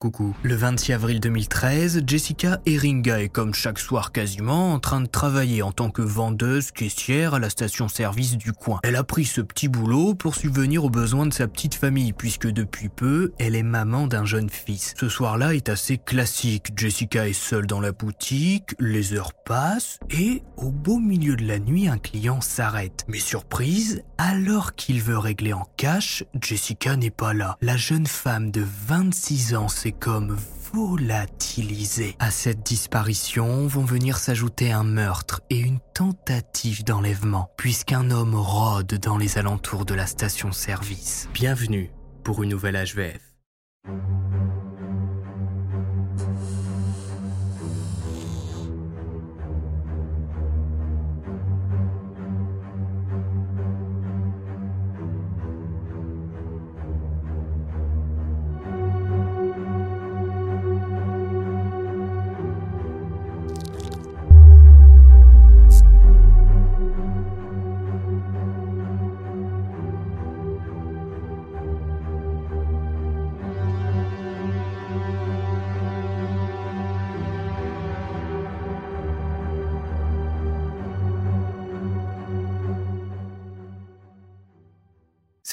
Coucou. Le 26 avril 2013, Jessica Eringa est comme chaque soir quasiment en train de travailler en tant que vendeuse caissière à la station-service du coin. Elle a pris ce petit boulot pour subvenir aux besoins de sa petite famille puisque depuis peu, elle est maman d'un jeune fils. Ce soir-là est assez classique. Jessica est seule dans la boutique, les heures passent et au beau milieu de la nuit, un client s'arrête. Mais surprise, alors qu'il veut régler en cash, Jessica n'est pas là. La jeune femme de 26 ans s'est comme volatilisée. À cette disparition vont venir s'ajouter un meurtre et une tentative d'enlèvement, puisqu'un homme rôde dans les alentours de la station-service. Bienvenue pour une nouvelle HVF.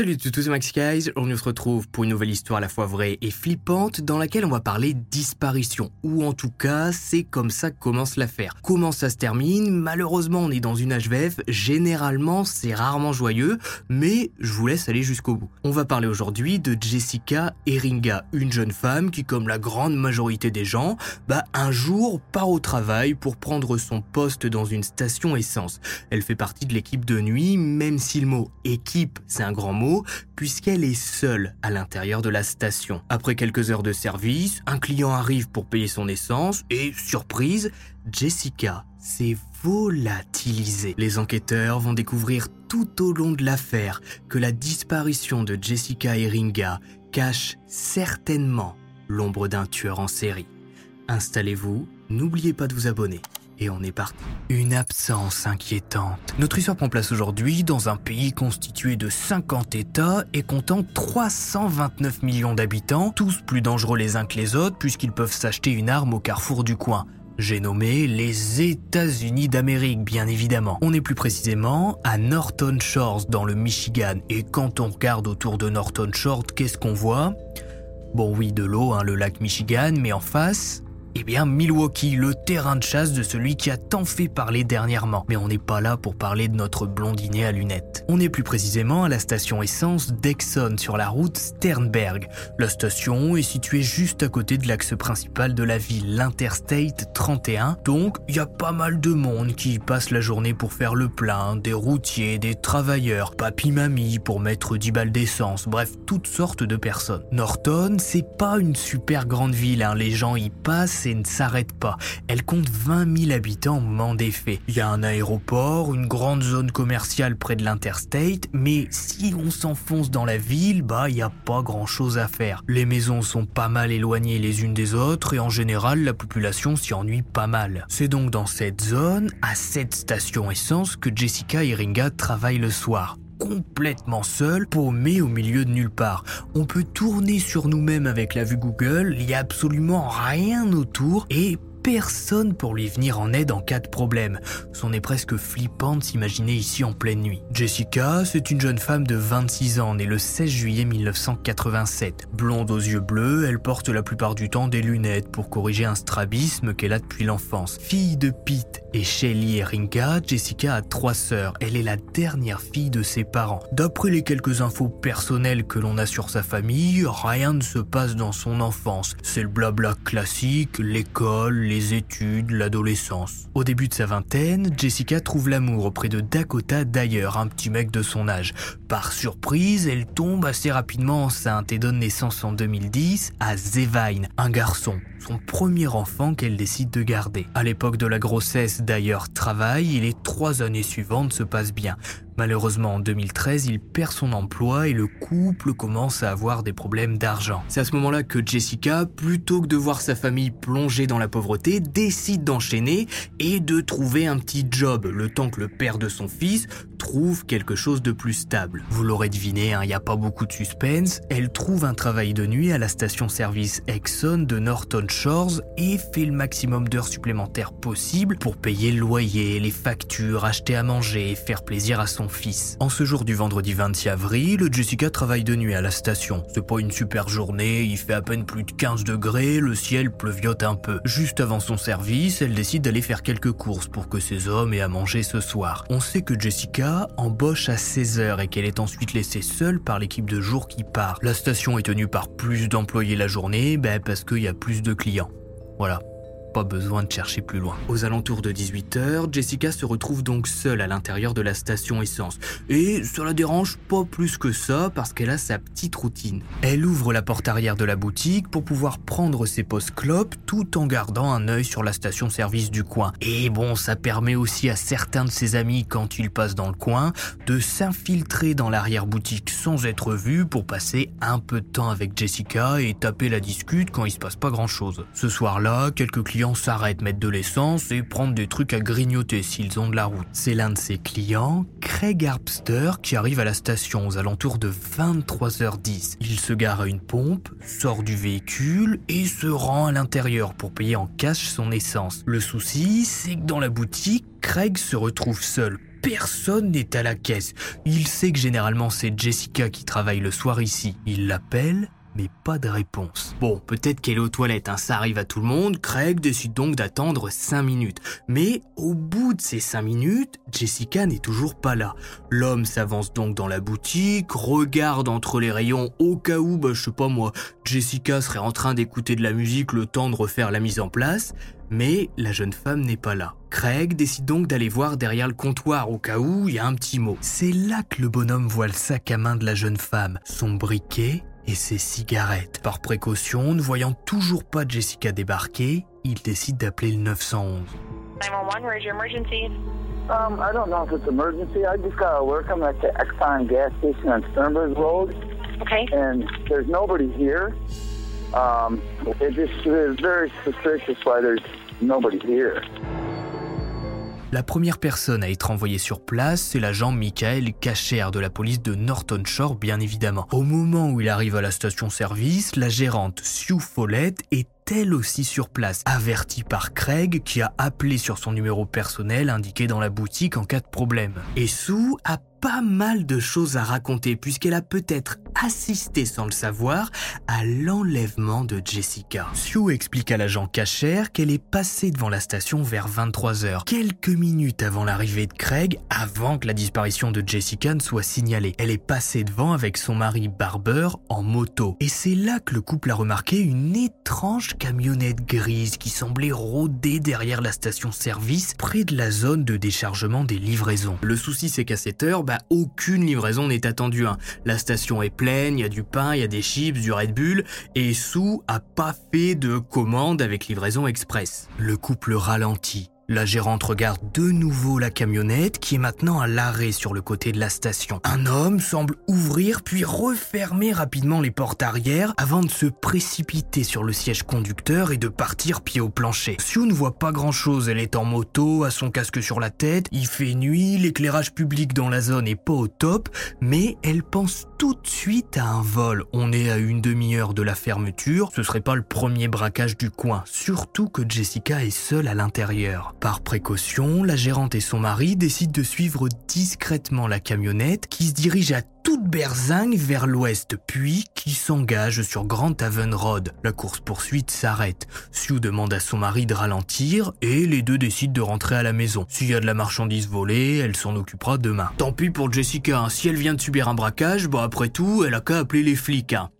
Salut tous, c'est Max Guys. On se retrouve pour une nouvelle histoire à la fois vraie et flippante dans laquelle on va parler disparition. Ou en tout cas, c'est comme ça que commence l'affaire. Comment ça se termine? Malheureusement, on est dans une HVF. Généralement, c'est rarement joyeux, mais je vous laisse aller jusqu'au bout. On va parler aujourd'hui de Jessica Eringa, une jeune femme qui, comme la grande majorité des gens, bah, un jour part au travail pour prendre son poste dans une station essence. Elle fait partie de l'équipe de nuit, même si le mot équipe, c'est un grand mot puisqu'elle est seule à l'intérieur de la station. Après quelques heures de service, un client arrive pour payer son essence et, surprise, Jessica s'est volatilisée. Les enquêteurs vont découvrir tout au long de l'affaire que la disparition de Jessica Eringa cache certainement l'ombre d'un tueur en série. Installez-vous, n'oubliez pas de vous abonner. Et on est parti. Une absence inquiétante. Notre histoire prend place aujourd'hui dans un pays constitué de 50 États et comptant 329 millions d'habitants, tous plus dangereux les uns que les autres puisqu'ils peuvent s'acheter une arme au carrefour du coin. J'ai nommé les États-Unis d'Amérique, bien évidemment. On est plus précisément à Norton Shores, dans le Michigan. Et quand on regarde autour de Norton Shores, qu'est-ce qu'on voit? Bon oui, de l'eau, hein, le lac Michigan, mais en face, eh bien, Milwaukee, le terrain de chasse de celui qui a tant fait parler dernièrement. Mais on n'est pas là pour parler de notre blondinet à lunettes. On est plus précisément à la station essence d'Exxon sur la route Sternberg. La station est située juste à côté de l'axe principal de la ville, l'Interstate 31. Donc, il y a pas mal de monde qui y passe la journée pour faire le plein, des routiers, des travailleurs, papy-mamie pour mettre 10 balles d'essence, bref, toutes sortes de personnes. Norton, c'est pas une super grande ville, hein. les gens y passent et ne s'arrête pas. Elle compte 20 000 habitants au moment. Il y a un aéroport, une grande zone commerciale près de l'interstate, mais si on s'enfonce dans la ville, bah il n'y a pas grand chose à faire. Les maisons sont pas mal éloignées les unes des autres et en général la population s'y ennuie pas mal. C'est donc dans cette zone, à cette station essence, que Jessica Eringa travaille le soir complètement seul, paumé au milieu de nulle part. On peut tourner sur nous-mêmes avec la vue Google, il n'y a absolument rien autour et personne pour lui venir en aide en cas de problème. C'en est presque flippant de s'imaginer ici en pleine nuit. Jessica, c'est une jeune femme de 26 ans, née le 16 juillet 1987. Blonde aux yeux bleus, elle porte la plupart du temps des lunettes pour corriger un strabisme qu'elle a depuis l'enfance. Fille de Pete et Shelly Eringa, Jessica a trois sœurs. Elle est la dernière fille de ses parents. D'après les quelques infos personnelles que l'on a sur sa famille, rien ne se passe dans son enfance. C'est le blabla classique, l'école, les études, l'adolescence. Au début de sa vingtaine, Jessica trouve l'amour auprès de Dakota Dyer, un petit mec de son âge. Par surprise, elle tombe assez rapidement enceinte et donne naissance en 2010 à Zevine, un garçon, son premier enfant qu'elle décide de garder. À l'époque de la grossesse, d'ailleurs, travaille et les trois années suivantes se passent bien. Malheureusement, en 2013, il perd son emploi et le couple commence à avoir des problèmes d'argent. C'est à ce moment-là que Jessica, plutôt que de voir sa famille plonger dans la pauvreté, décide d'enchaîner et de trouver un petit job, le temps que le père de son fils trouve quelque chose de plus stable. Vous l'aurez deviné, il hein, n'y a pas beaucoup de suspense, elle trouve un travail de nuit à la station-service Exxon de Norton Shores et fait le maximum d'heures supplémentaires possible pour payer le loyer, les factures, acheter à manger et faire plaisir à son fils. En ce jour du vendredi 26 avril, Jessica travaille de nuit à la station. C'est pas une super journée, il fait à peine plus de 15 degrés, le ciel pleuviote un peu. Juste avant son service, elle décide d'aller faire quelques courses pour que ses hommes aient à manger ce soir. On sait que Jessica embauche à 16h et qu'elle est ensuite laissée seule par l'équipe de jour qui part. La station est tenue par plus d'employés la journée, ben parce qu'il y a plus de clients. Voilà, pas besoin de chercher plus loin. Aux alentours de 18h, Jessica se retrouve donc seule à l'intérieur de la station essence. Et ça la dérange pas plus que ça parce qu'elle a sa petite routine. Elle ouvre la porte arrière de la boutique pour pouvoir prendre ses postes clopes tout en gardant un œil sur la station-service du coin. Et bon, ça permet aussi à certains de ses amis, quand ils passent dans le coin, de s'infiltrer dans l'arrière-boutique sans être vus pour passer un peu de temps avec Jessica et taper la discute quand il se passe pas grand-chose. Ce soir-là, quelques clients s'arrêtent mettre de l'essence et prendre des trucs à grignoter s'ils ont de la route. C'est l'un de ses clients, Craig Harpster, qui arrive à la station aux alentours de 23h10. Il se gare à une pompe, sort du véhicule et se rend à l'intérieur pour payer en cash son essence. Le souci, c'est que dans la boutique, Craig se retrouve seul personne n'est à la caisse. Il sait que généralement c'est Jessica qui travaille le soir ici. Il l'appelle mais pas de réponse. Bon, peut-être qu'elle est aux toilettes, hein, ça arrive à tout le monde, Craig décide donc d'attendre 5 minutes. Mais au bout de ces 5 minutes, Jessica n'est toujours pas là. L'homme s'avance donc dans la boutique, regarde entre les rayons au cas où, bah je sais pas moi, Jessica serait en train d'écouter de la musique le temps de refaire la mise en place, mais la jeune femme n'est pas là. Craig décide donc d'aller voir derrière le comptoir au cas où il y a un petit mot. C'est là que le bonhomme voit le sac à main de la jeune femme, son briquet et ses cigarettes. Par précaution, ne voyant toujours pas Jessica débarquer, il décide d'appeler le 911. 911, where's your emergency? Um, I don't know if it's emergency. I just got to work. I'm at the Exxon gas station on Sternberg Road. Okay. And there's nobody here. Um, it just is very suspicious why there's nobody here. La première personne à être envoyée sur place, c'est l'agent Michael Cacher de la police de Norton Shore, bien évidemment. Au moment où il arrive à la station-service, la gérante Sue Follett est elle aussi sur place, avertie par Craig qui a appelé sur son numéro personnel indiqué dans la boutique en cas de problème. Et Sue a pas mal de choses à raconter puisqu'elle a peut-être assisté sans le savoir à l'enlèvement de Jessica. Sue explique à l'agent cachère qu'elle est passée devant la station vers 23h, quelques minutes avant l'arrivée de Craig, avant que la disparition de Jessica ne soit signalée. Elle est passée devant avec son mari Barber en moto. Et c'est là que le couple a remarqué une étrange camionnette grise qui semblait rôder derrière la station-service près de la zone de déchargement des livraisons. Le souci c'est qu'à cette heure, bah, aucune livraison n'est attendue. Hein. La station est pleine, il y a du pain, il y a des chips, du Red Bull, et Sue a pas fait de commande avec livraison express. Le couple ralentit. La gérante regarde de nouveau la camionnette qui est maintenant à l'arrêt sur le côté de la station. Un homme semble ouvrir puis refermer rapidement les portes arrière avant de se précipiter sur le siège conducteur et de partir pied au plancher. Sue ne voit pas grand chose, elle est en moto, a son casque sur la tête, il fait nuit, l'éclairage public dans la zone est pas au top, mais elle pense tout de suite à un vol. On est à une demi-heure de la fermeture, ce serait pas le premier braquage du coin, surtout que Jessica est seule à l'intérieur. Par précaution, la gérante et son mari décident de suivre discrètement la camionnette qui se dirige à toute berzingue vers l'ouest, puis qui s'engage sur Grand Haven Road. La course-poursuite s'arrête. Sue demande à son mari de ralentir et les deux décident de rentrer à la maison. S'il y a de la marchandise volée, elle s'en occupera demain. Tant pis pour Jessica, hein. si elle vient de subir un braquage, bon après tout, elle a qu'à appeler les flics. Hein.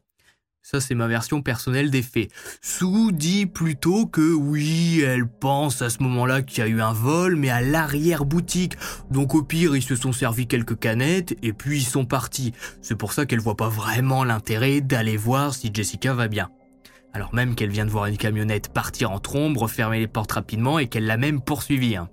Ça, c'est ma version personnelle des faits. Sue dit plutôt que oui, elle pense à ce moment-là qu'il y a eu un vol, mais à l'arrière-boutique. Donc au pire, ils se sont servis quelques canettes et puis ils sont partis. C'est pour ça qu'elle voit pas vraiment l'intérêt d'aller voir si Jessica va bien. Alors même qu'elle vient de voir une camionnette partir en trombe, refermer les portes rapidement et qu'elle l'a même poursuivi. Hein.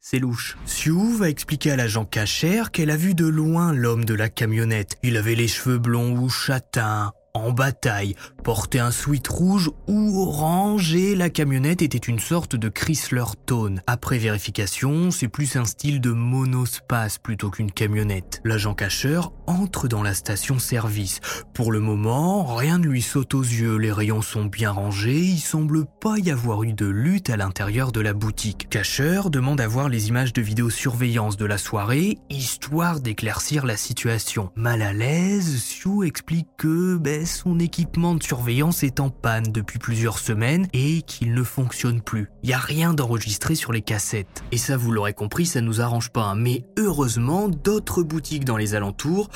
C'est louche. Sue va expliquer à l'agent cachère qu'elle a vu de loin l'homme de la camionnette. Il avait les cheveux blonds ou châtains, en bataille, portait un sweat rouge ou orange et la camionnette était une sorte de Chrysler Tone. Après vérification, c'est plus un style de monospace plutôt qu'une camionnette. L'agent cacheur entre dans la station-service. Pour le moment, rien ne lui saute aux yeux, les rayons sont bien rangés, il semble pas y avoir eu de lutte à l'intérieur de la boutique. Cacheur demande à voir les images de vidéosurveillance de la soirée, histoire d'éclaircir la situation. Mal à l'aise, Sue explique que ben, son équipement de surveillance est en panne depuis plusieurs semaines et qu'il ne fonctionne plus. Il n'y a rien d'enregistré sur les cassettes. Et ça, vous l'aurez compris, ça nous arrange pas. Hein. Mais heureusement, d'autres boutiques dans les alentours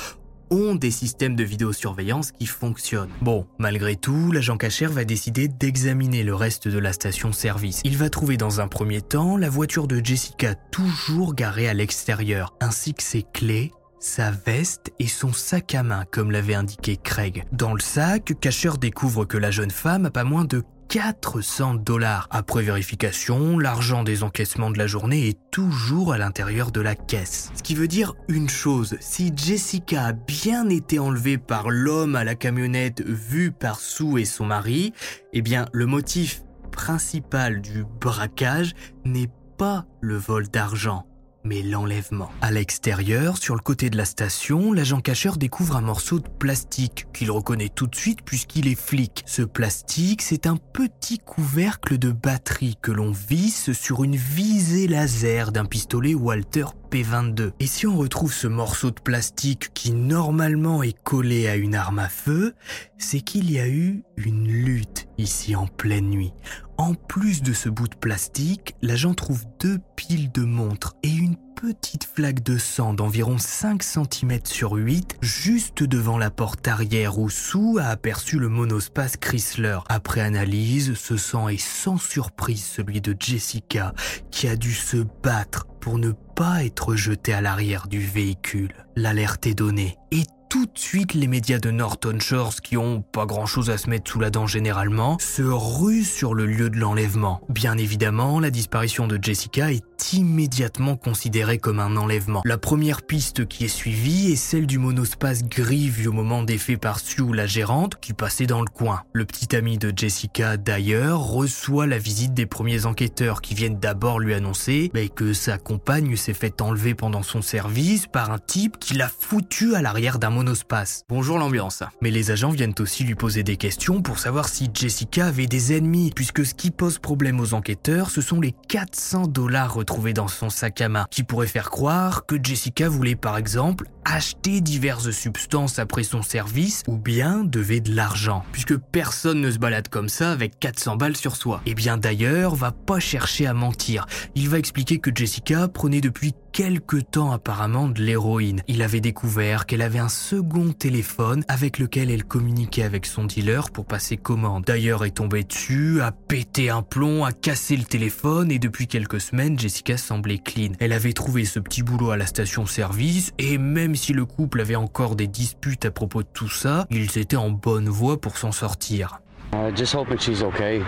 ont des systèmes de vidéosurveillance qui fonctionnent. Bon, malgré tout, l'agent cachère va décider d'examiner le reste de la station-service. Il va trouver dans un premier temps la voiture de Jessica toujours garée à l'extérieur, ainsi que ses clés, sa veste et son sac à main, comme l'avait indiqué Craig. Dans le sac, Cacher découvre que la jeune femme a pas moins de 400 dollars. Après vérification, l'argent des encaissements de la journée est toujours à l'intérieur de la caisse. Ce qui veut dire une chose, si Jessica a bien été enlevée par l'homme à la camionnette vu par Sue et son mari, eh bien le motif principal du braquage n'est pas le vol d'argent mais l'enlèvement. À l'extérieur, sur le côté de la station, l'agent cacheur découvre un morceau de plastique qu'il reconnaît tout de suite puisqu'il est flic. Ce plastique, c'est un petit couvercle de batterie que l'on visse sur une visée laser d'un pistolet Walter P22. Et si on retrouve ce morceau de plastique qui normalement est collé à une arme à feu, c'est qu'il y a eu une lutte ici en pleine nuit. En plus de ce bout de plastique, l'agent trouve deux piles de montres et une petite flaque de sang d'environ 5 cm sur 8 juste devant la porte arrière où Sue a aperçu le monospace Chrysler. Après analyse, ce sang est sans surprise celui de Jessica qui a dû se battre pour ne pas être jetée à l'arrière du véhicule. L'alerte est donnée et tout de suite les médias de Norton Shores, qui ont pas grand chose à se mettre sous la dent généralement, se ruent sur le lieu de l'enlèvement. Bien évidemment, la disparition de Jessica est immédiatement considérée comme un enlèvement. La première piste qui est suivie est celle du monospace gris vu au moment des faits par Sue, la gérante, qui passait dans le coin. Le petit ami de Jessica, d'ailleurs, reçoit la visite des premiers enquêteurs qui viennent d'abord lui annoncer bah, que sa compagne s'est fait enlever pendant son service par un type qui l'a foutu à l'arrière d'un monospace Bonjour l'ambiance. Mais les agents viennent aussi lui poser des questions pour savoir si Jessica avait des ennemis, puisque ce qui pose problème aux enquêteurs, ce sont les 400 dollars retrouvés dans son sac à main, qui pourraient faire croire que Jessica voulait par exemple acheter diverses substances après son service, ou bien devait de l'argent, puisque personne ne se balade comme ça avec 400 balles sur soi. Et eh bien d'ailleurs, va pas chercher à mentir. Il va expliquer que Jessica prenait depuis quelque temps apparemment de l'héroïne. Il avait découvert qu'elle avait un second téléphone avec lequel elle communiquait avec son dealer pour passer commande. D'ailleurs est tombé dessus, a pété un plomb, a cassé le téléphone et depuis quelques semaines Jessica semblait clean. Elle avait trouvé ce petit boulot à la station-service et même si le couple avait encore des disputes à propos de tout ça, ils étaient en bonne voie pour s'en sortir. Uh, just hoping she's okay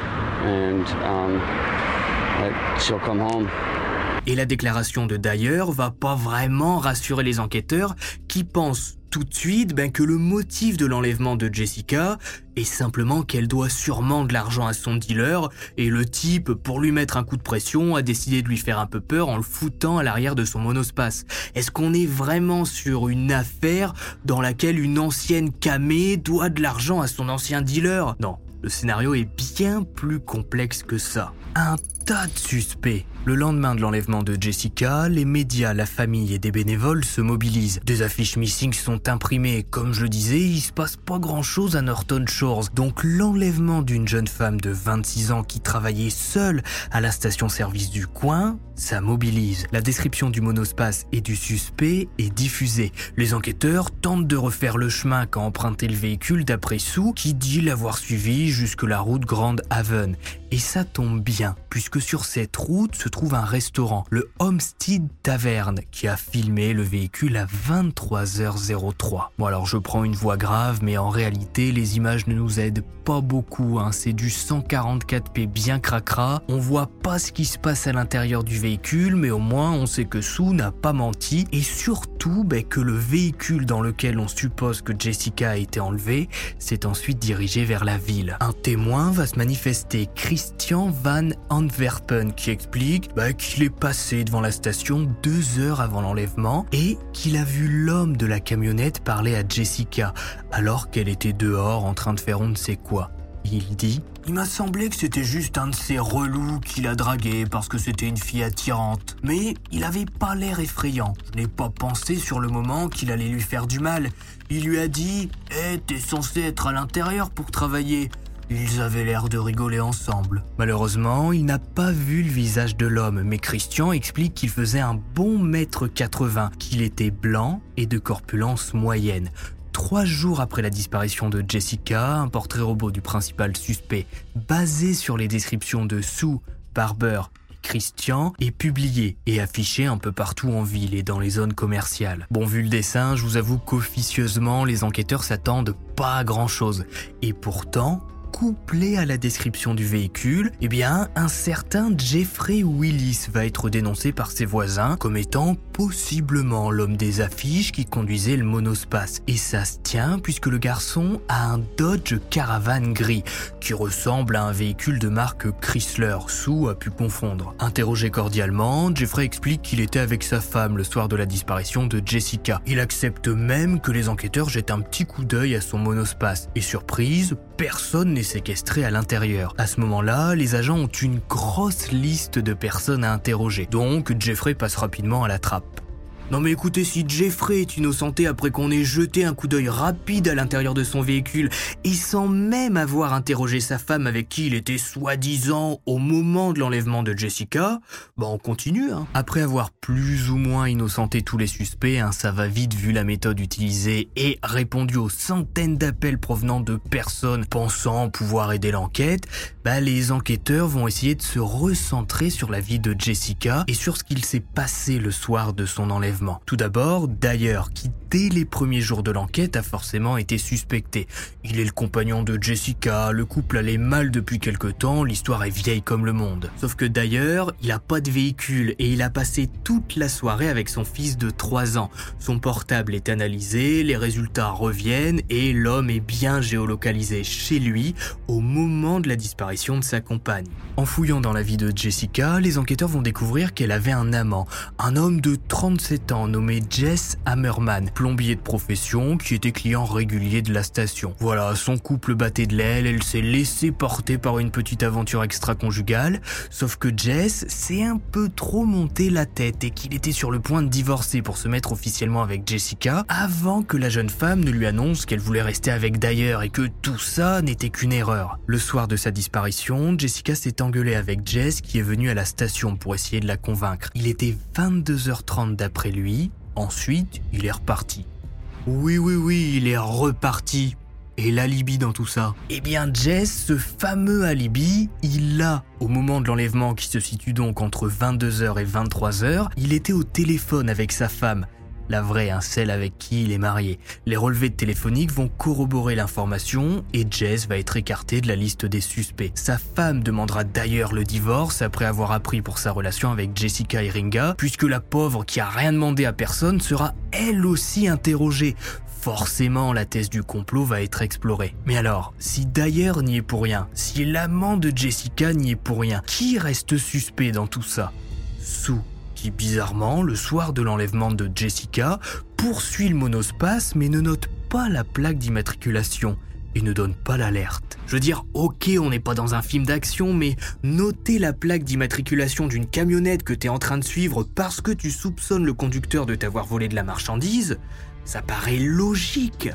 and um, she'll come home. Et la déclaration de Dyer va pas vraiment rassurer les enquêteurs qui pensent tout de suite ben, que le motif de l'enlèvement de Jessica est simplement qu'elle doit sûrement de l'argent à son dealer et le type, pour lui mettre un coup de pression, a décidé de lui faire un peu peur en le foutant à l'arrière de son monospace. Est-ce qu'on est vraiment sur une affaire dans laquelle une ancienne camée doit de l'argent à son ancien dealer? Non, le scénario est bien plus complexe que ça. Un tas de suspects Le lendemain de l'enlèvement de Jessica, les médias, la famille et des bénévoles se mobilisent. Des affiches missing sont imprimées. Comme je le disais, il se passe pas grand chose à Norton Shores. Donc l'enlèvement d'une jeune femme de 26 ans qui travaillait seule à la station-service du coin, ça mobilise. La description du monospace et du suspect est diffusée. Les enquêteurs tentent de refaire le chemin qu'a emprunté le véhicule d'après Sue qui dit l'avoir suivi jusque la route Grand Haven. Et ça tombe bien, puisque sur cette route se trouve un restaurant, le Homestead Tavern, qui a filmé le véhicule à 23h03. Bon alors je prends une voix grave, mais en réalité les images ne nous aident pas beaucoup. Hein. C'est du 144p bien cracra. On voit pas ce qui se passe à l'intérieur du véhicule, mais au moins on sait que Sue n'a pas menti. Et surtout ben, que le véhicule dans lequel on suppose que Jessica a été enlevée s'est ensuite dirigé vers la ville. Un témoin va se manifester, Christian Van Antwerpen qui explique bah, qu'il est passé devant la station deux heures avant l'enlèvement et qu'il a vu l'homme de la camionnette parler à Jessica alors qu'elle était dehors en train de faire on ne sait quoi. Il dit Il m'a semblé que c'était juste un de ces relous qu'il a dragué parce que c'était une fille attirante. Mais il avait pas l'air effrayant. Je n'ai pas pensé sur le moment qu'il allait lui faire du mal. Il lui a dit Eh, t'es censé être à l'intérieur pour travailler. Ils avaient l'air de rigoler ensemble. Malheureusement, il n'a pas vu le visage de l'homme, mais Christian explique qu'il faisait un bon mètre 80, qu'il était blanc et de corpulence moyenne. Trois jours après la disparition de Jessica, un portrait robot du principal suspect, basé sur les descriptions de Sue, Barber Christian est publié et affiché un peu partout en ville et dans les zones commerciales. Bon, vu le dessin, je vous avoue qu'officieusement, les enquêteurs s'attendent pas à grand chose. Et pourtant, couplé à la description du véhicule, eh bien, un certain Jeffrey Willis va être dénoncé par ses voisins comme étant possiblement l'homme des affiches qui conduisait le monospace. Et ça se tient puisque le garçon a un Dodge Caravan gris qui ressemble à un véhicule de marque Chrysler, sous a pu confondre. Interrogé cordialement, Jeffrey explique qu'il était avec sa femme le soir de la disparition de Jessica. Il accepte même que les enquêteurs jettent un petit coup d'œil à son monospace. Et surprise, personne n'est séquestré à l'intérieur. À ce moment-là, les agents ont une grosse liste de personnes à interroger, donc Jeffrey passe rapidement à la trappe. Non mais écoutez, si Jeffrey est innocenté après qu'on ait jeté un coup d'œil rapide à l'intérieur de son véhicule et sans même avoir interrogé sa femme avec qui il était soi-disant au moment de l'enlèvement de Jessica, bah on continue. Hein. Après avoir plus ou moins innocenté tous les suspects, hein, ça va vite vu la méthode utilisée et répondu aux centaines d'appels provenant de personnes pensant pouvoir aider l'enquête, bah les enquêteurs vont essayer de se recentrer sur la vie de Jessica et sur ce qu'il s'est passé le soir de son enlèvement tout d'abord, d'ailleurs, qui dès les premiers jours de l'enquête a forcément été suspecté. Il est le compagnon de Jessica, le couple allait mal depuis quelque temps, l'histoire est vieille comme le monde. Sauf que d'ailleurs, il a pas de véhicule et il a passé toute la soirée avec son fils de 3 ans. Son portable est analysé, les résultats reviennent et l'homme est bien géolocalisé chez lui au moment de la disparition de sa compagne. En fouillant dans la vie de Jessica, les enquêteurs vont découvrir qu'elle avait un amant, un homme de 37 nommé Jess Hammerman, plombier de profession qui était client régulier de la station. Voilà, son couple battait de l'aile, elle s'est laissée porter par une petite aventure extra-conjugale, sauf que Jess s'est un peu trop monté la tête et qu'il était sur le point de divorcer pour se mettre officiellement avec Jessica avant que la jeune femme ne lui annonce qu'elle voulait rester avec d'ailleurs et que tout ça n'était qu'une erreur. Le soir de sa disparition, Jessica s'est engueulée avec Jess qui est venu à la station pour essayer de la convaincre. Il était 22h30 d'après lui, ensuite il est reparti. Oui, oui, oui, il est reparti. Et l'alibi dans tout ça Eh bien Jess, ce fameux alibi, il l'a au moment de l'enlèvement qui se situe donc entre 22h et 23h, il était au téléphone avec sa femme la vraie, hein, celle avec qui il est marié. Les relevés téléphoniques vont corroborer l'information et Jess va être écartée de la liste des suspects. Sa femme demandera d'ailleurs le divorce après avoir appris pour sa relation avec Jessica Iringa, puisque la pauvre qui a rien demandé à personne sera elle aussi interrogée. Forcément, la thèse du complot va être explorée. Mais alors, si d'ailleurs n'y est pour rien, si l'amant de Jessica n'y est pour rien, qui reste suspect dans tout ça? Sous bizarrement, le soir de l'enlèvement de Jessica, poursuit le monospace mais ne note pas la plaque d'immatriculation. et ne donne pas l'alerte. Je veux dire, ok, on n'est pas dans un film d'action, mais noter la plaque d'immatriculation d'une camionnette que t'es en train de suivre parce que tu soupçonnes le conducteur de t'avoir volé de la marchandise, ça paraît logique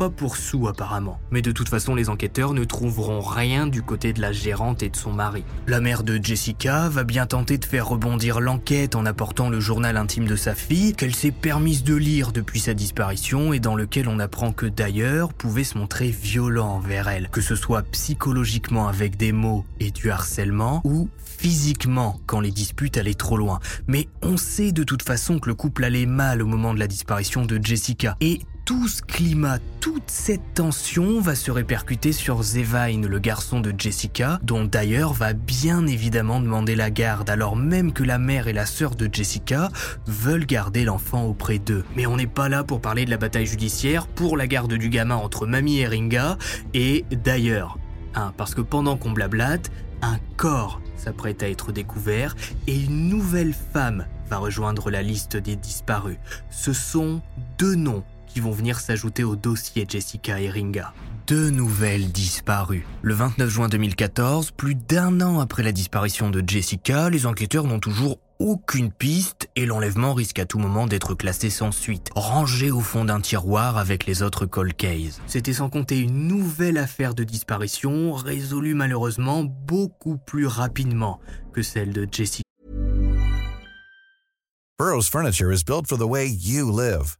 pas pour sous apparemment. Mais de toute façon, les enquêteurs ne trouveront rien du côté de la gérante et de son mari. La mère de Jessica va bien tenter de faire rebondir l'enquête en apportant le journal intime de sa fille, qu'elle s'est permise de lire depuis sa disparition et dans lequel on apprend que d'ailleurs pouvait se montrer violent envers elle, que ce soit psychologiquement avec des mots et du harcèlement, ou physiquement quand les disputes allaient trop loin. Mais on sait de toute façon que le couple allait mal au moment de la disparition de Jessica. Et tout ce climat, toute cette tension va se répercuter sur Zevine, le garçon de Jessica, dont d'ailleurs va bien évidemment demander la garde, alors même que la mère et la sœur de Jessica veulent garder l'enfant auprès d'eux. Mais on n'est pas là pour parler de la bataille judiciaire pour la garde du gamin entre Mamie et Ringa, et d'ailleurs, hein, parce que pendant qu'on blablate, un corps s'apprête à être découvert et une nouvelle femme va rejoindre la liste des disparus. Ce sont deux noms qui vont venir s'ajouter au dossier Jessica et Ringa. Deux nouvelles disparues. Le 29 juin 2014, plus d'un an après la disparition de Jessica, les enquêteurs n'ont toujours aucune piste et l'enlèvement risque à tout moment d'être classé sans suite, rangé au fond d'un tiroir avec les autres cold cases. C'était sans compter une nouvelle affaire de disparition résolue malheureusement beaucoup plus rapidement que celle de Jessica. Burroughs Furniture is built for the way you live.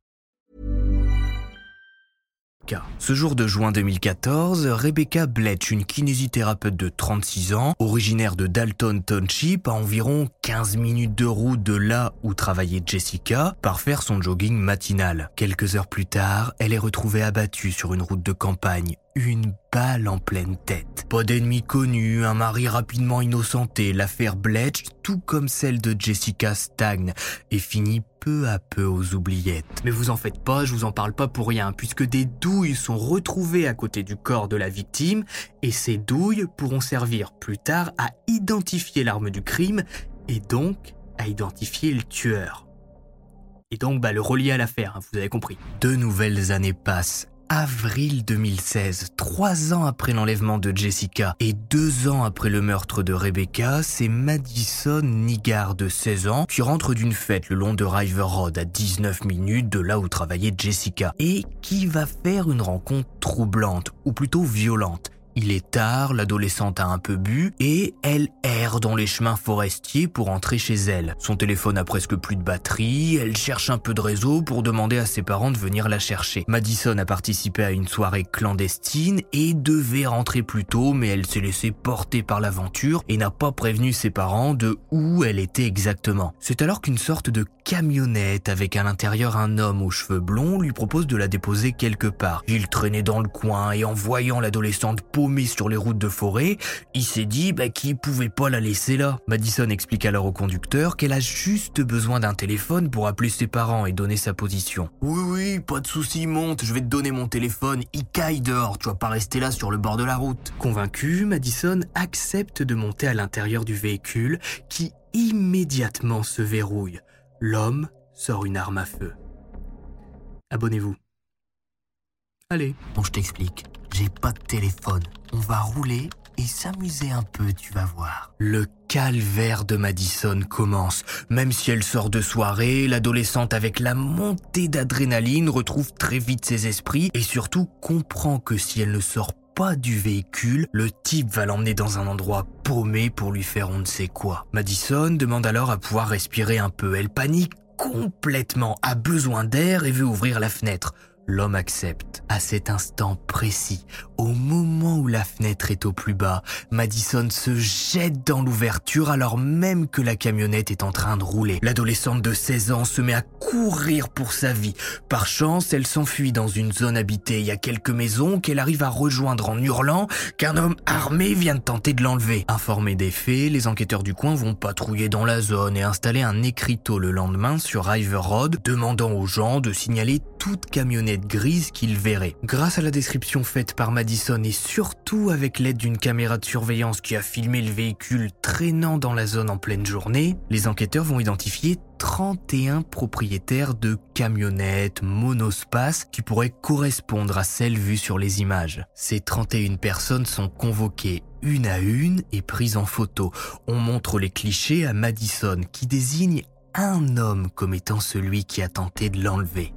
Ce jour de juin 2014, Rebecca Bletch, une kinésithérapeute de 36 ans, originaire de Dalton Township, à environ 15 minutes de route de là où travaillait Jessica, part faire son jogging matinal. Quelques heures plus tard, elle est retrouvée abattue sur une route de campagne, une balle en pleine tête. Pas d'ennemi connu, un mari rapidement innocenté, l'affaire Bletch, tout comme celle de Jessica stagne et finit peu à peu aux oubliettes. Mais vous en faites pas, je vous en parle pas pour rien, puisque des douilles sont retrouvées à côté du corps de la victime, et ces douilles pourront servir plus tard à identifier l'arme du crime, et donc à identifier le tueur. Et donc, bah, le relier à l'affaire, hein, vous avez compris. Deux nouvelles années passent avril 2016, trois ans après l'enlèvement de Jessica et deux ans après le meurtre de Rebecca, c'est Madison Nigard de 16 ans qui rentre d'une fête le long de River Road à 19 minutes de là où travaillait Jessica et qui va faire une rencontre troublante ou plutôt violente il est tard, l'adolescente a un peu bu et elle erre dans les chemins forestiers pour entrer chez elle. Son téléphone a presque plus de batterie, elle cherche un peu de réseau pour demander à ses parents de venir la chercher. Madison a participé à une soirée clandestine et devait rentrer plus tôt mais elle s'est laissée porter par l'aventure et n'a pas prévenu ses parents de où elle était exactement. C'est alors qu'une sorte de camionnette avec à l'intérieur un homme aux cheveux blonds lui propose de la déposer quelque part. Il traînait dans le coin et en voyant l'adolescente paumée sur les routes de forêt, il s'est dit bah, qu'il pouvait pas la laisser là. Madison explique alors au conducteur qu'elle a juste besoin d'un téléphone pour appeler ses parents et donner sa position. Oui oui, pas de souci, monte, je vais te donner mon téléphone, il caille dehors, tu vas pas rester là sur le bord de la route. Convaincu, Madison accepte de monter à l'intérieur du véhicule qui immédiatement se verrouille l'homme sort une arme à feu. Abonnez-vous. Allez. Bon, je t'explique. J'ai pas de téléphone. On va rouler et s'amuser un peu, tu vas voir. Le calvaire de Madison commence. Même si elle sort de soirée, l'adolescente avec la montée d'adrénaline retrouve très vite ses esprits et surtout comprend que si elle ne sort pas du véhicule, le type va l'emmener dans un endroit paumé pour lui faire on ne sait quoi. Madison demande alors à pouvoir respirer un peu. Elle panique complètement, a besoin d'air et veut ouvrir la fenêtre. L'homme accepte. À cet instant précis, Au moment où la fenêtre est au plus bas, Madison se jette dans l'ouverture alors même que la camionnette est en train de rouler. L'adolescente de 16 ans se met à courir pour sa vie. Par chance, elle s'enfuit dans une zone habitée. Il y a quelques maisons qu'elle arrive à rejoindre en hurlant qu'un homme armé vient de tenter de l'enlever. Informés des faits, les enquêteurs du coin vont patrouiller dans la zone et installer un écriteau le lendemain sur River Road demandant aux gens de signaler toute camionnette grise qu'ils verraient. Grâce à la description faite par Madison et surtout avec l'aide d'une caméra de surveillance qui a filmé le véhicule traînant dans la zone en pleine journée, les enquêteurs vont identifier 31 propriétaires de camionnettes monospace qui pourraient correspondre à celles vues sur les images. Ces 31 personnes sont convoquées une à une et prises en photo. On montre les clichés à Madison qui désigne un homme comme étant celui qui a tenté de l'enlever.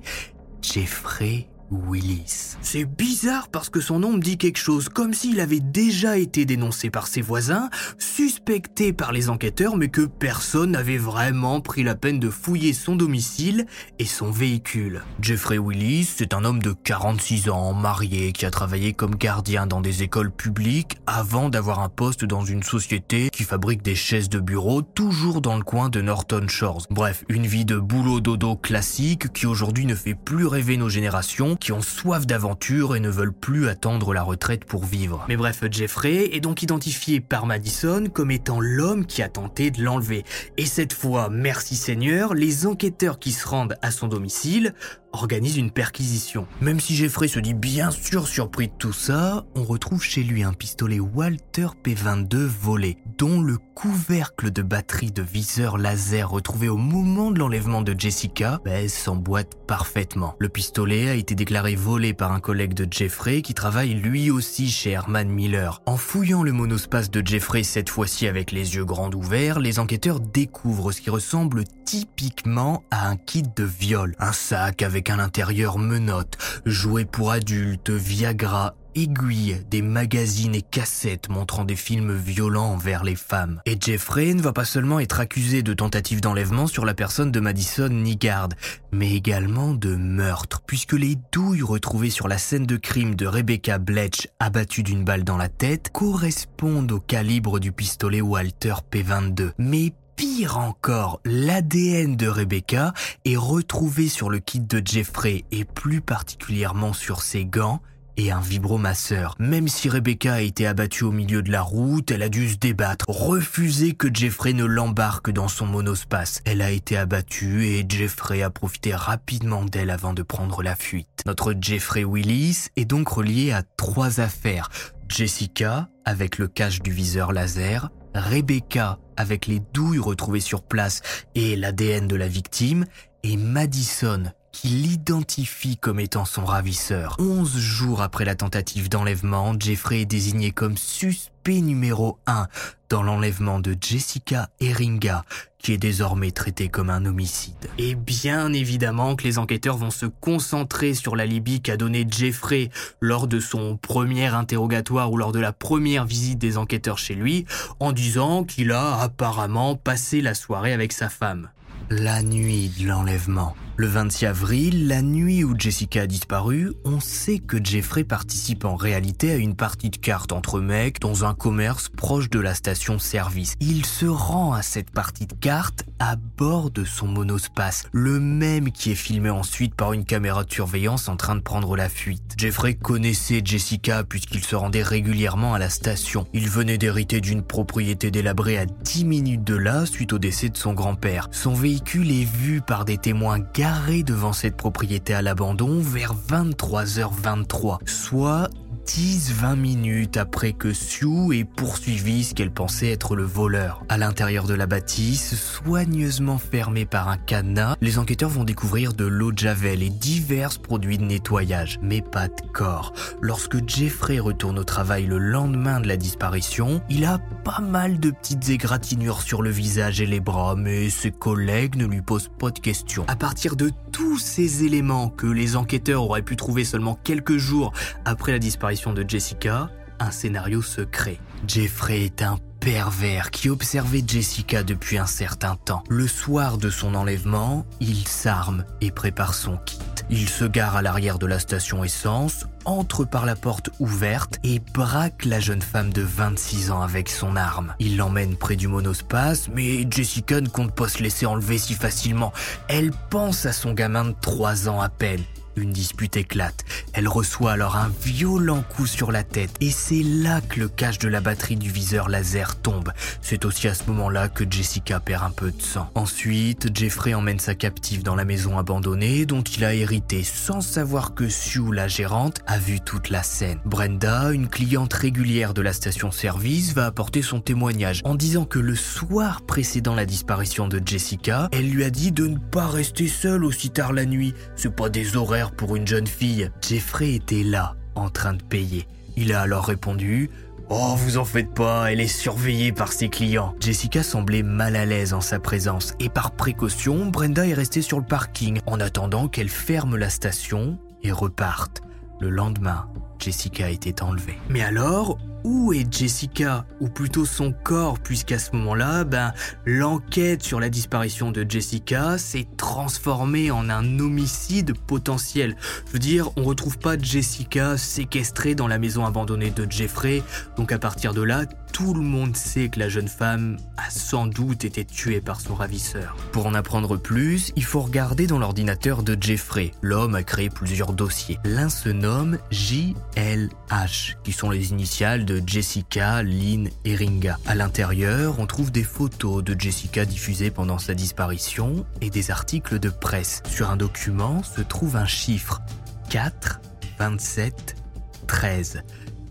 Jeffrey Willis. C'est bizarre parce que son nom me dit quelque chose, comme s'il avait déjà été dénoncé par ses voisins, suspecté par les enquêteurs, mais que personne n'avait vraiment pris la peine de fouiller son domicile et son véhicule. Jeffrey Willis, c'est un homme de 46 ans, marié, qui a travaillé comme gardien dans des écoles publiques avant d'avoir un poste dans une société qui fabrique des chaises de bureau, toujours dans le coin de Norton Shores. Bref, une vie de boulot dodo classique qui aujourd'hui ne fait plus rêver nos générations qui ont soif d'aventure et ne veulent plus attendre la retraite pour vivre. Mais bref, Jeffrey est donc identifié par Madison comme étant l'homme qui a tenté de l'enlever. Et cette fois, merci Seigneur, les enquêteurs qui se rendent à son domicile organise une perquisition. Même si Jeffrey se dit bien sûr surpris de tout ça, on retrouve chez lui un pistolet Walter P22 volé, dont le couvercle de batterie de viseur laser retrouvé au moment de l'enlèvement de Jessica ben, s'emboîte parfaitement. Le pistolet a été déclaré volé par un collègue de Jeffrey qui travaille lui aussi chez Herman Miller. En fouillant le monospace de Jeffrey cette fois-ci avec les yeux grands ouverts, les enquêteurs découvrent ce qui ressemble typiquement à un kit de viol. Un sac avec un intérieur menotte, jouets pour adultes, Viagra, aiguilles, des magazines et cassettes montrant des films violents envers les femmes. Et Jeffrey ne va pas seulement être accusé de tentative d'enlèvement sur la personne de Madison Nigard, mais également de meurtre, puisque les douilles retrouvées sur la scène de crime de Rebecca Bletch, abattue d'une balle dans la tête, correspondent au calibre du pistolet Walter P22. Mais Pire encore, l'ADN de Rebecca est retrouvé sur le kit de Jeffrey et plus particulièrement sur ses gants et un vibromasseur. Même si Rebecca a été abattue au milieu de la route, elle a dû se débattre, refuser que Jeffrey ne l'embarque dans son monospace. Elle a été abattue et Jeffrey a profité rapidement d'elle avant de prendre la fuite. Notre Jeffrey Willis est donc relié à trois affaires. Jessica, avec le cache du viseur laser, Rebecca avec les douilles retrouvées sur place et l'ADN de la victime, et Madison qui l'identifie comme étant son ravisseur. Onze jours après la tentative d'enlèvement, Jeffrey est désigné comme suspect numéro 1 dans l'enlèvement de Jessica Eringa, qui est désormais traité comme un homicide. Et bien évidemment que les enquêteurs vont se concentrer sur l'alibi qu'a donné Jeffrey lors de son premier interrogatoire ou lors de la première visite des enquêteurs chez lui, en disant qu'il a apparemment passé la soirée avec sa femme. La nuit de l'enlèvement. Le 26 avril, la nuit où Jessica a disparu, on sait que Jeffrey participe en réalité à une partie de cartes entre mecs dans un commerce proche de la station-service. Il se rend à cette partie de cartes à bord de son monospace, le même qui est filmé ensuite par une caméra de surveillance en train de prendre la fuite. Jeffrey connaissait Jessica puisqu'il se rendait régulièrement à la station. Il venait d'hériter d'une propriété délabrée à 10 minutes de là suite au décès de son grand-père. Son véhicule est vu par des témoins garé devant cette propriété à l'abandon vers 23h23, soit 10-20 minutes après que Sue ait poursuivi ce qu'elle pensait être le voleur. À l'intérieur de la bâtisse, soigneusement fermée par un cadenas, les enquêteurs vont découvrir de l'eau de javel et divers produits de nettoyage, mais pas de corps. Lorsque Jeffrey retourne au travail le lendemain de la disparition, il a pas mal de petites égratignures sur le visage et les bras, mais ses collègues ne lui posent pas de questions. À partir de tous ces éléments que les enquêteurs auraient pu trouver seulement quelques jours après la disparition de Jessica, un scénario se crée. Jeffrey est un pervers qui observait Jessica depuis un certain temps. Le soir de son enlèvement, il s'arme et prépare son kit. Il se gare à l'arrière de la station essence, entre par la porte ouverte et braque la jeune femme de 26 ans avec son arme. Il l'emmène près du monospace, mais Jessica ne compte pas se laisser enlever si facilement. Elle pense à son gamin de 3 ans à peine. Une dispute éclate. Elle reçoit alors un violent coup sur la tête et c'est là que le cache de la batterie du viseur laser tombe. C'est aussi à ce moment-là que Jessica perd un peu de sang. Ensuite, Jeffrey emmène sa captive dans la maison abandonnée dont il a hérité sans savoir que Sue, la gérante, a vu toute la scène. Brenda, une cliente régulière de la station-service, va apporter son témoignage en disant que le soir précédant la disparition de Jessica, elle lui a dit de ne pas rester seule aussi tard la nuit. C'est pas des horaires pour une jeune fille. Jeffrey était là, en train de payer. Il a alors répondu Oh, vous en faites pas, elle est surveillée par ses clients. Jessica semblait mal à l'aise en sa présence et par précaution, Brenda est restée sur le parking en attendant qu'elle ferme la station et reparte. Le lendemain, Jessica était enlevée. Mais alors, où est Jessica? Ou plutôt son corps, puisqu'à ce moment-là, ben, l'enquête sur la disparition de Jessica s'est transformée en un homicide potentiel. Je veux dire, on retrouve pas Jessica séquestrée dans la maison abandonnée de Jeffrey, donc à partir de là, tout le monde sait que la jeune femme a sans doute été tuée par son ravisseur. Pour en apprendre plus, il faut regarder dans l'ordinateur de Jeffrey. L'homme a créé plusieurs dossiers. L'un se nomme JLH, qui sont les initiales de Jessica, Lynn et Ringa. À l'intérieur, on trouve des photos de Jessica diffusées pendant sa disparition et des articles de presse. Sur un document se trouve un chiffre 4, 27, 13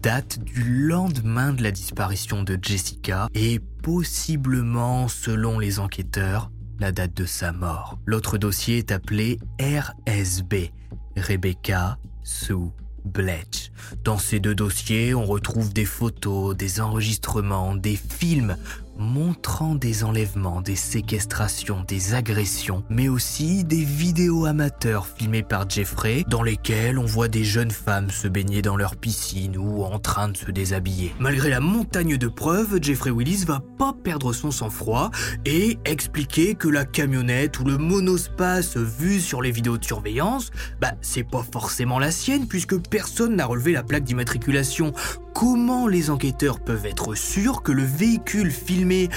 date du lendemain de la disparition de Jessica et possiblement, selon les enquêteurs, la date de sa mort. L'autre dossier est appelé RSB, Rebecca Sue Bletch. Dans ces deux dossiers, on retrouve des photos, des enregistrements, des films montrant des enlèvements, des séquestrations, des agressions, mais aussi des vidéos amateurs filmées par Jeffrey dans lesquelles on voit des jeunes femmes se baigner dans leur piscine ou en train de se déshabiller. Malgré la montagne de preuves, Jeffrey Willis va pas perdre son sang-froid et expliquer que la camionnette ou le monospace vu sur les vidéos de surveillance, bah c'est pas forcément la sienne puisque personne n'a relevé la plaque d'immatriculation. Comment les enquêteurs peuvent être sûrs que le véhicule filmé,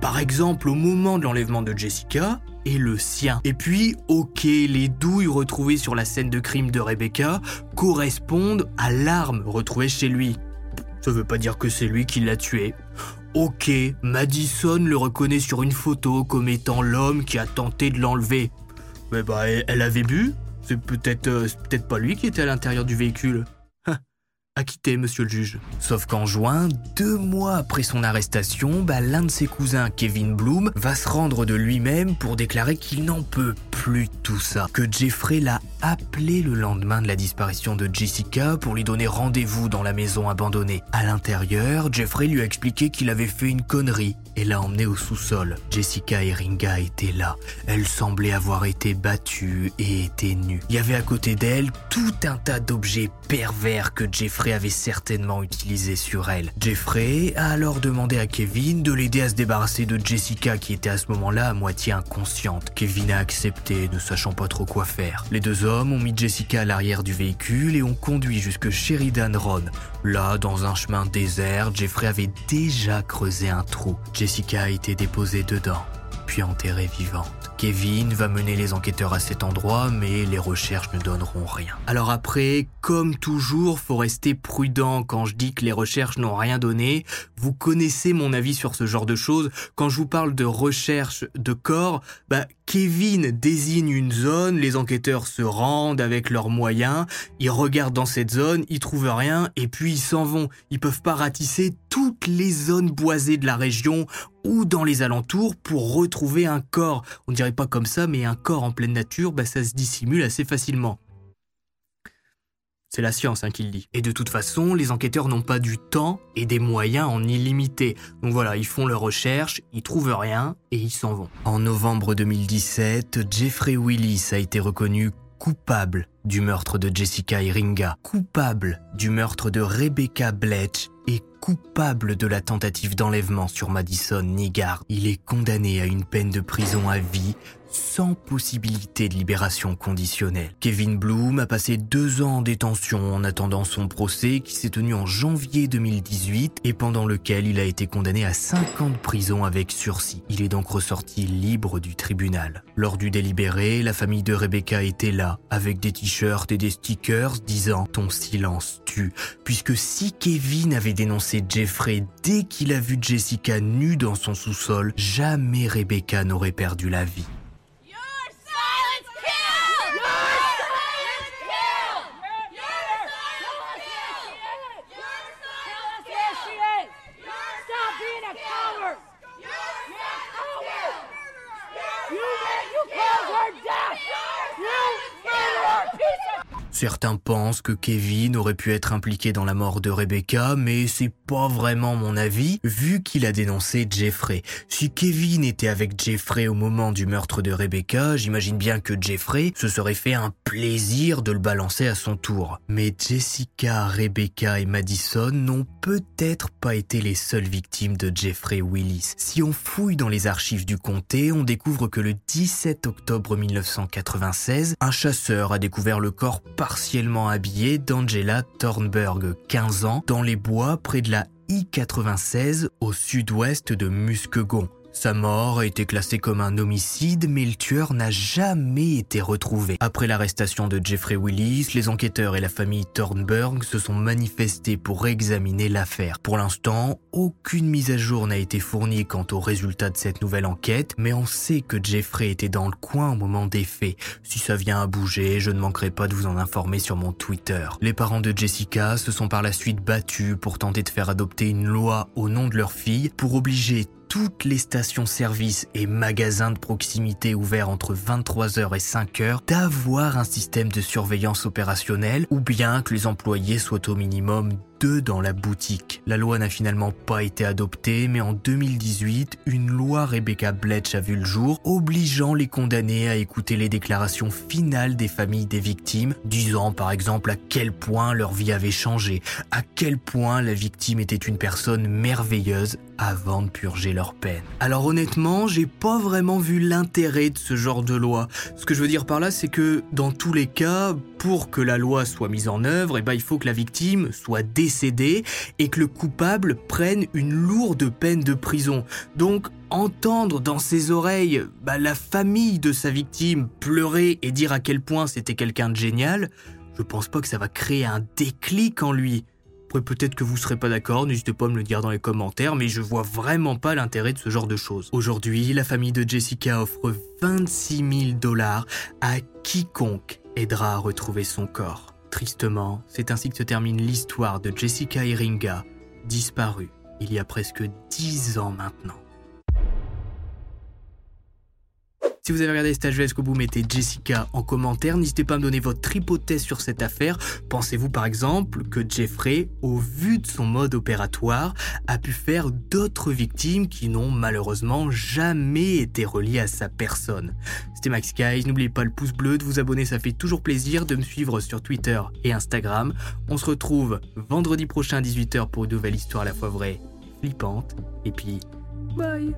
par exemple au moment de l'enlèvement de Jessica, est le sien? Et puis, ok, les douilles retrouvées sur la scène de crime de Rebecca correspondent à l'arme retrouvée chez lui. Ça veut pas dire que c'est lui qui l'a tué. Ok, Madison le reconnaît sur une photo comme étant l'homme qui a tenté de l'enlever. Mais bah, elle avait bu? C'est peut-être euh, peut-être pas lui qui était à l'intérieur du véhicule acquitté, monsieur le juge. Sauf qu'en juin, deux mois après son arrestation, bah, l'un de ses cousins, Kevin Bloom, va se rendre de lui-même pour déclarer qu'il n'en peut plus tout ça. Que Jeffrey l'a appelé le lendemain de la disparition de Jessica pour lui donner rendez-vous dans la maison abandonnée. À l'intérieur, Jeffrey lui a expliqué qu'il avait fait une connerie et l'a emmené au sous-sol. Jessica et Ringa étaient là. Elle semblait avoir été battue et était nue. Il y avait à côté d'elle tout un tas d'objets pervers que Jeffrey avait certainement utilisés sur elle. Jeffrey a alors demandé à Kevin de l'aider à se débarrasser de Jessica qui était à ce moment-là à moitié inconsciente. Kevin a accepté, ne sachant pas trop quoi faire. Les deux hommes ont mis Jessica à l'arrière du véhicule et ont conduit jusque Sheridan Ron. Là, dans un chemin désert, Jeffrey avait déjà creusé un trou. Jessica a été déposée dedans, puis enterrée vivante. Kevin va mener les enquêteurs à cet endroit, mais les recherches ne donneront rien. Alors après, comme toujours, faut rester prudent quand je dis que les recherches n'ont rien donné. Vous connaissez mon avis sur ce genre de choses. Quand je vous parle de recherche de corps, bah, Kevin désigne une zone, les enquêteurs se rendent avec leurs moyens, ils regardent dans cette zone, ils trouvent rien, et puis ils s'en vont. Ils peuvent pas ratisser toutes les zones boisées de la région ou dans les alentours pour retrouver un corps. On dirait pas comme ça, mais un corps en pleine nature, bah, ça se dissimule assez facilement. C'est la science hein, qui le dit. Et de toute façon, les enquêteurs n'ont pas du temps et des moyens en illimité. Donc voilà, ils font leurs recherches, ils trouvent rien et ils s'en vont. En novembre 2017, Jeffrey Willis a été reconnu coupable du meurtre de Jessica Iringa, coupable du meurtre de Rebecca Bletch est coupable de la tentative d'enlèvement sur Madison Nigard. Il est condamné à une peine de prison à vie sans possibilité de libération conditionnelle. Kevin Bloom a passé deux ans en détention en attendant son procès qui s'est tenu en janvier 2018 et pendant lequel il a été condamné à 5 ans de prison avec sursis. Il est donc ressorti libre du tribunal. Lors du délibéré, la famille de Rebecca était là, avec des t-shirts et des stickers disant ⁇ Ton silence tue ⁇ puisque si Kevin avait dénoncé Jeffrey dès qu'il a vu Jessica nue dans son sous-sol, jamais Rebecca n'aurait perdu la vie. Certains pensent que Kevin aurait pu être impliqué dans la mort de Rebecca, mais c'est pas vraiment mon avis, vu qu'il a dénoncé Jeffrey. Si Kevin était avec Jeffrey au moment du meurtre de Rebecca, j'imagine bien que Jeffrey se serait fait un plaisir de le balancer à son tour. Mais Jessica, Rebecca et Madison n'ont peut-être pas été les seules victimes de Jeffrey Willis. Si on fouille dans les archives du comté, on découvre que le 17 octobre 1996, un chasseur a découvert le corps partiellement habillé d'Angela Thornburg, 15 ans, dans les bois près de la I-96 au sud-ouest de Muskegon. Sa mort a été classée comme un homicide, mais le tueur n'a jamais été retrouvé. Après l'arrestation de Jeffrey Willis, les enquêteurs et la famille Thornburg se sont manifestés pour examiner l'affaire. Pour l'instant, aucune mise à jour n'a été fournie quant aux résultats de cette nouvelle enquête, mais on sait que Jeffrey était dans le coin au moment des faits. Si ça vient à bouger, je ne manquerai pas de vous en informer sur mon Twitter. Les parents de Jessica se sont par la suite battus pour tenter de faire adopter une loi au nom de leur fille pour obliger toutes les stations-service et magasins de proximité ouverts entre 23h et 5h d'avoir un système de surveillance opérationnelle ou bien que les employés soient au minimum dans la boutique. La loi n'a finalement pas été adoptée, mais en 2018, une loi Rebecca Bletch a vu le jour, obligeant les condamnés à écouter les déclarations finales des familles des victimes, disant par exemple à quel point leur vie avait changé, à quel point la victime était une personne merveilleuse avant de purger leur peine. Alors honnêtement, j'ai pas vraiment vu l'intérêt de ce genre de loi. Ce que je veux dire par là, c'est que dans tous les cas, pour que la loi soit mise en œuvre, eh ben, il faut que la victime soit décédée et que le coupable prenne une lourde peine de prison. Donc, entendre dans ses oreilles bah, la famille de sa victime pleurer et dire à quel point c'était quelqu'un de génial, je pense pas que ça va créer un déclic en lui. Peut-être que vous serez pas d'accord, n'hésitez pas à me le dire dans les commentaires, mais je vois vraiment pas l'intérêt de ce genre de choses. Aujourd'hui, la famille de Jessica offre 26 000 dollars à quiconque aidera à retrouver son corps. Tristement, c'est ainsi que se termine l'histoire de Jessica Iringa, disparue il y a presque 10 ans maintenant. Si vous avez regardé Stage jusqu'au bout, mettez Jessica en commentaire. N'hésitez pas à me donner votre hypothèse sur cette affaire. Pensez-vous par exemple que Jeffrey, au vu de son mode opératoire, a pu faire d'autres victimes qui n'ont malheureusement jamais été reliées à sa personne? C'était Max Guys. N'oubliez pas le pouce bleu, de vous abonner, ça fait toujours plaisir de me suivre sur Twitter et Instagram. On se retrouve vendredi prochain à 18h pour une nouvelle histoire à la fois vraie, flippante. Et puis, bye